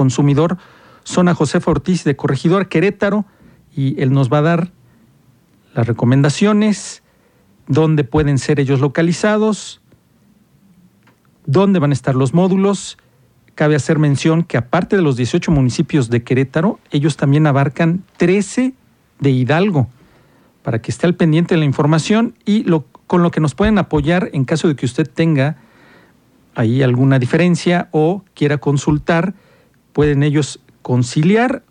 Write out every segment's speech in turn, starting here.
consumidor son a José Ortiz de Corregidor Querétaro y él nos va a dar las recomendaciones, dónde pueden ser ellos localizados, dónde van a estar los módulos. Cabe hacer mención que aparte de los 18 municipios de Querétaro, ellos también abarcan 13 de Hidalgo, para que esté al pendiente de la información y con lo que nos pueden apoyar en caso de que usted tenga ahí alguna diferencia o quiera consultar, pueden ellos conciliar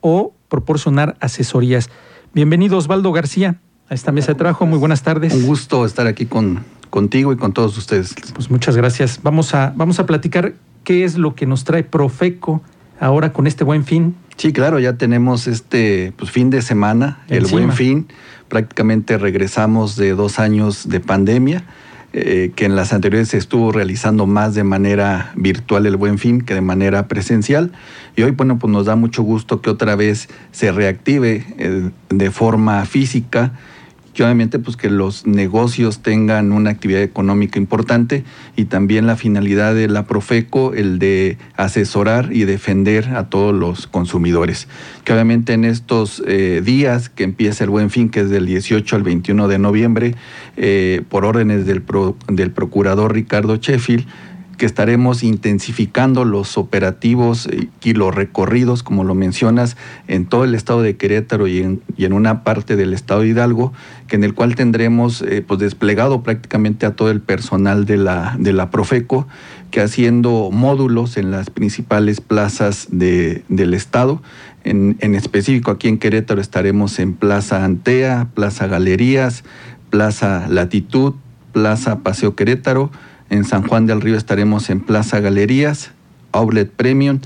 o proporcionar asesorías. Bienvenido Osvaldo García a esta mesa de trabajo. Muy buenas tardes. Un gusto estar aquí con, contigo y con todos ustedes. Pues muchas gracias. Vamos a, vamos a platicar qué es lo que nos trae Profeco ahora con este buen fin. Sí, claro, ya tenemos este pues, fin de semana, el buen fin. Prácticamente regresamos de dos años de pandemia eh, que en las anteriores se estuvo realizando más de manera virtual el buen fin que de manera presencial. Y hoy, bueno, pues nos da mucho gusto que otra vez se reactive eh, de forma física y obviamente pues que los negocios tengan una actividad económica importante y también la finalidad de la Profeco, el de asesorar y defender a todos los consumidores. Que obviamente en estos eh, días que empieza el buen fin, que es del 18 al 21 de noviembre, eh, por órdenes del, del procurador Ricardo Sheffield, que estaremos intensificando los operativos y los recorridos, como lo mencionas, en todo el estado de Querétaro y en, una parte del estado de Hidalgo, que en el cual tendremos eh, pues desplegado prácticamente a todo el personal de la, de la Profeco, que haciendo módulos en las principales plazas de, del estado. En, en específico aquí en Querétaro estaremos en Plaza Antea, Plaza Galerías, Plaza Latitud, Plaza Paseo Querétaro, en San Juan del Río estaremos en Plaza Galerías, Outlet Premium,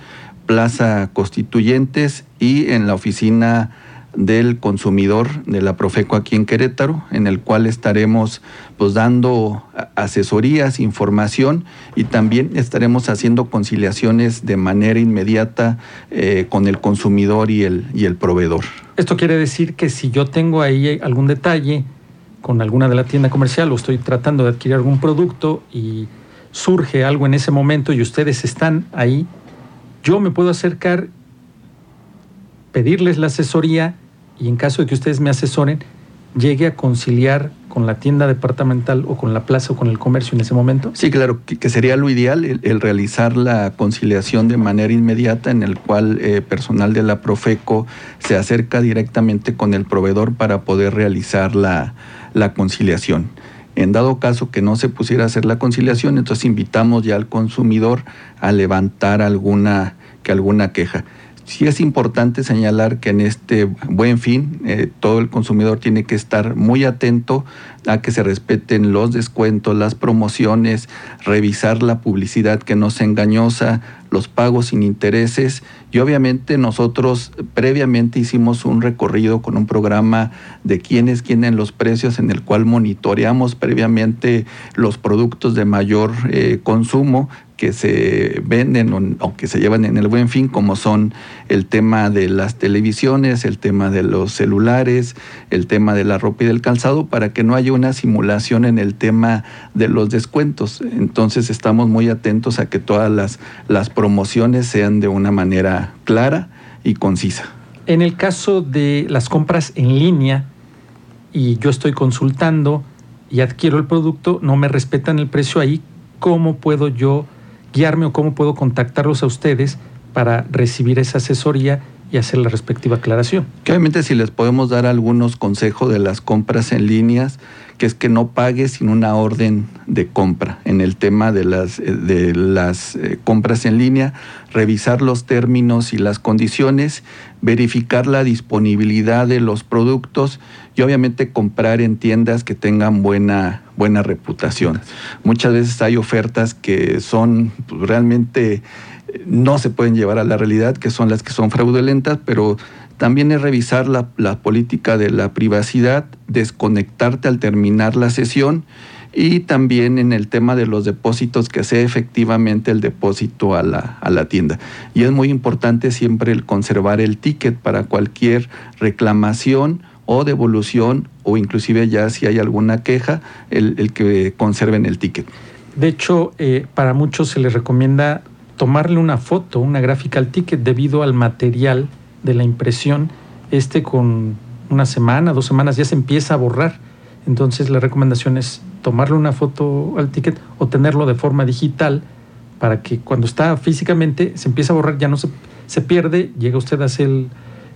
Plaza Constituyentes y en la oficina del consumidor de la Profeco aquí en Querétaro, en el cual estaremos pues dando asesorías, información y también estaremos haciendo conciliaciones de manera inmediata eh, con el consumidor y el, y el proveedor. Esto quiere decir que si yo tengo ahí algún detalle, con alguna de la tienda comercial o estoy tratando de adquirir algún producto y surge algo en ese momento y ustedes están ahí, yo me puedo acercar, pedirles la asesoría y en caso de que ustedes me asesoren, llegue a conciliar con la tienda departamental o con la plaza o con el comercio en ese momento? Sí, claro, que, sería lo ideal el, realizar la conciliación de manera inmediata en el cual eh, personal de la Profeco se acerca directamente con el proveedor para poder realizar la, la conciliación. En dado caso que no se pusiera a hacer la conciliación, entonces invitamos ya al consumidor a levantar alguna, que alguna queja. Sí es importante señalar que en este buen fin eh, todo el consumidor tiene que estar muy atento a que se respeten los descuentos, las promociones, revisar la publicidad que no sea engañosa, los pagos sin intereses y obviamente nosotros previamente hicimos un recorrido con un programa de quiénes tienen los precios en el cual monitoreamos previamente los productos de mayor eh, consumo que se venden o, que se llevan en el buen fin, como son el tema de las televisiones, el tema de los celulares, el tema de la ropa y del calzado, para que no haya una simulación en el tema de los descuentos. Entonces estamos muy atentos a que todas las, las promociones sean de una manera clara y concisa. En el caso de las compras en línea y yo estoy consultando y adquiero el producto, no me respetan el precio ahí, ¿cómo puedo yo guiarme o cómo puedo contactarlos a ustedes para recibir esa asesoría y hacer la respectiva aclaración. obviamente si les podemos dar algunos consejos de las compras en líneas, que es que no pague sin una orden de compra. En el tema de las, eh, de las eh, compras en línea, revisar los términos y las condiciones, verificar la disponibilidad de los productos y obviamente comprar en tiendas que tengan buena, buena reputación. Muchas veces hay ofertas que son pues, realmente no se pueden llevar a la realidad, que son las que son fraudulentas, pero también es revisar la, la política de la privacidad, desconectarte al terminar la sesión y también en el tema de los depósitos que sea efectivamente el depósito a la, a la tienda. Y es muy importante siempre el conservar el ticket para cualquier reclamación o devolución o inclusive ya si hay alguna queja, el, el que conserven el ticket. De hecho, eh, para muchos se les recomienda tomarle una foto, una gráfica al ticket debido al material de la impresión. Este con una semana, dos semanas ya se empieza a borrar. Entonces la recomendación es tomarle una foto al ticket o tenerlo de forma digital para que cuando está físicamente se empiece a borrar, ya no se, se pierde, llega usted a hacer el,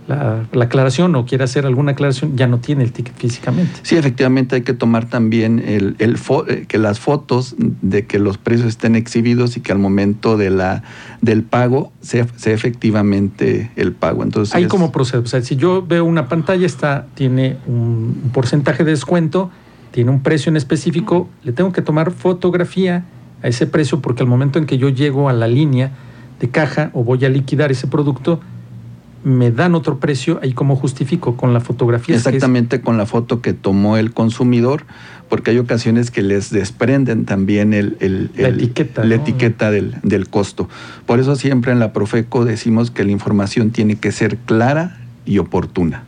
la, aclaración o quiere hacer alguna aclaración, ya no tiene el ticket físicamente. Sí, efectivamente hay que tomar también el, el eh, que las fotos de que los precios estén exhibidos y que al momento de la, del pago sea, efectivamente el pago. Entonces, ¿Hay cómo procede? O sea, si yo veo una pantalla, está, tiene un porcentaje de descuento, tiene un precio en específico, le tengo que tomar fotografía a ese precio porque al momento en que yo llego a la línea de caja o voy a liquidar ese producto, me dan otro precio, ahí como justifico con la fotografía. Exactamente con la foto que tomó el consumidor, porque hay ocasiones que les desprenden también el, la etiqueta, la etiqueta del, del costo. Por eso siempre en la Profeco decimos que la información tiene que ser clara y oportuna.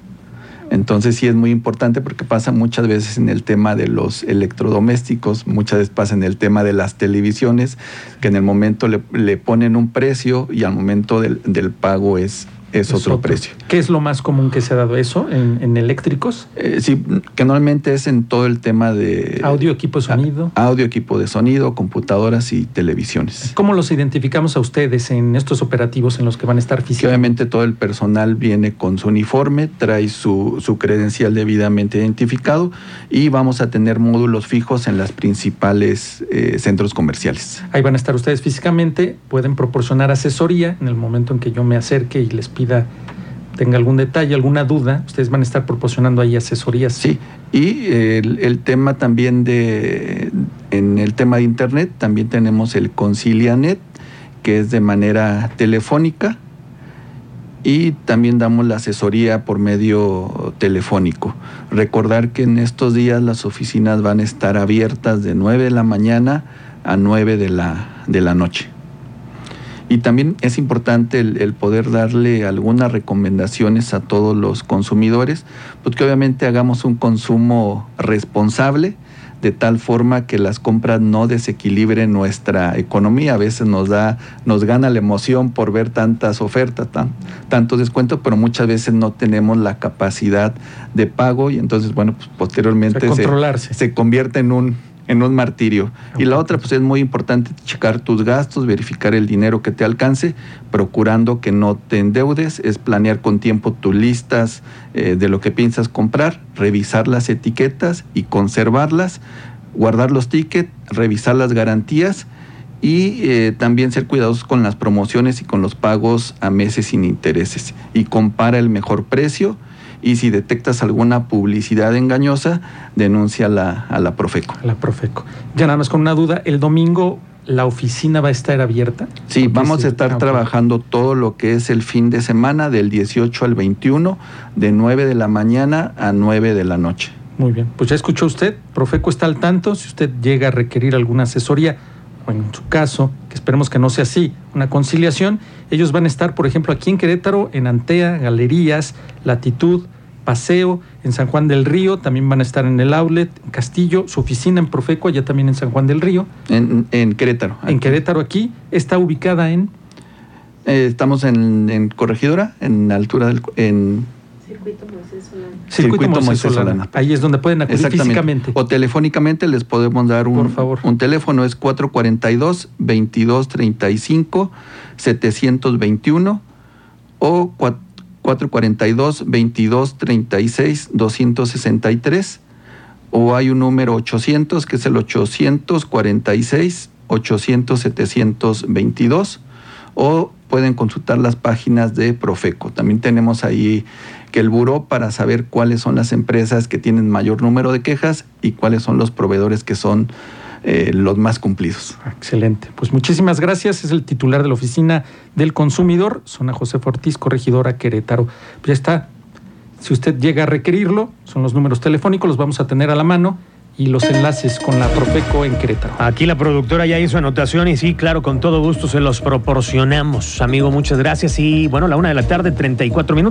Entonces sí es muy importante porque pasa muchas veces en el tema de los electrodomésticos, muchas veces pasa en el tema de las televisiones, que en el momento le, le ponen un precio y al momento del, del pago es, es, otro, precio. ¿Qué es lo más común que se ha dado eso en, eléctricos? Eh, sí, que normalmente es en todo el tema de... Audio, equipo de sonido. audio, equipo de sonido, computadoras y televisiones. ¿Cómo los identificamos a ustedes en estos operativos en los que van a estar físicamente? obviamente todo el personal viene con su uniforme, trae su, su credencial debidamente identificado y vamos a tener módulos fijos en las principales eh, centros comerciales. Ahí van a estar ustedes físicamente, pueden proporcionar asesoría en el momento en que yo me acerque y les pida, tenga algún detalle, alguna duda, ustedes van a estar proporcionando ahí asesorías. Sí, y el, tema también de, en el tema de Internet, también tenemos el ConciliaNet, que es de manera telefónica, y también damos la asesoría por medio telefónico. Recordar que en estos días las oficinas van a estar abiertas de 9 de la mañana a 9 de la, de la noche. Y también es importante el, poder darle algunas recomendaciones a todos los consumidores, pues que obviamente hagamos un consumo responsable, de tal forma que las compras no desequilibren nuestra economía. A veces nos da, nos gana la emoción por ver tantas ofertas, tan, tantos descuentos, pero muchas veces no tenemos la capacidad de pago y entonces, bueno, pues posteriormente se convierte en un en un martirio. Y la otra, pues es muy importante checar tus gastos, verificar el dinero que te alcance, procurando que no te endeudes, es planear con tiempo tus listas eh, de lo que piensas comprar, revisar las etiquetas y conservarlas, guardar los tickets, revisar las garantías y eh, también ser cuidadosos con las promociones y con los pagos a meses sin intereses. Y compara el mejor precio y si detectas alguna publicidad engañosa, denuncia a la Profeco. A la Profeco. Ya nada más con una duda, el domingo la oficina va a estar abierta. Sí, vamos a estar trabajando todo lo que es el fin de semana del 18 al 21, de 9 de la mañana a 9 de la noche. Muy bien, pues ya escuchó usted, Profeco está al tanto, si usted llega a requerir alguna asesoría, o en su caso, que esperemos que no sea así, una conciliación, ellos van a estar, por ejemplo, aquí en Querétaro, en Antea, Galerías, Latitud, Paseo, en San Juan del Río, también van a estar en el outlet, en Castillo, su oficina en Profeco, allá también en San Juan del Río. En, Querétaro. En Querétaro aquí, está ubicada en... Eh, estamos en, Corregidora, en altura del... En, Circuito Moisés Solana. Circuito, Moisés Solana. Ahí es donde pueden acudir físicamente. O telefónicamente les podemos dar un, Por favor. un teléfono, es 442-2235, 721 o 442-2236-263 o hay un número 800 que es el 846 800 722 o pueden consultar las páginas de Profeco. También tenemos ahí que el buró para saber cuáles son las empresas que tienen mayor número de quejas y cuáles son los proveedores que son eh, los más cumplidos. Excelente. Pues muchísimas gracias. Es el titular de la Oficina del Consumidor, Zona José Ortiz, corregidora Querétaro. Pues ya está. Si usted llega a requerirlo, son los números telefónicos, los vamos a tener a la mano y los enlaces con la Profeco en Querétaro. Aquí la productora ya hizo anotación y sí, claro, con todo gusto se los proporcionamos. Amigo, muchas gracias y bueno, la una de la tarde, 34 minutos.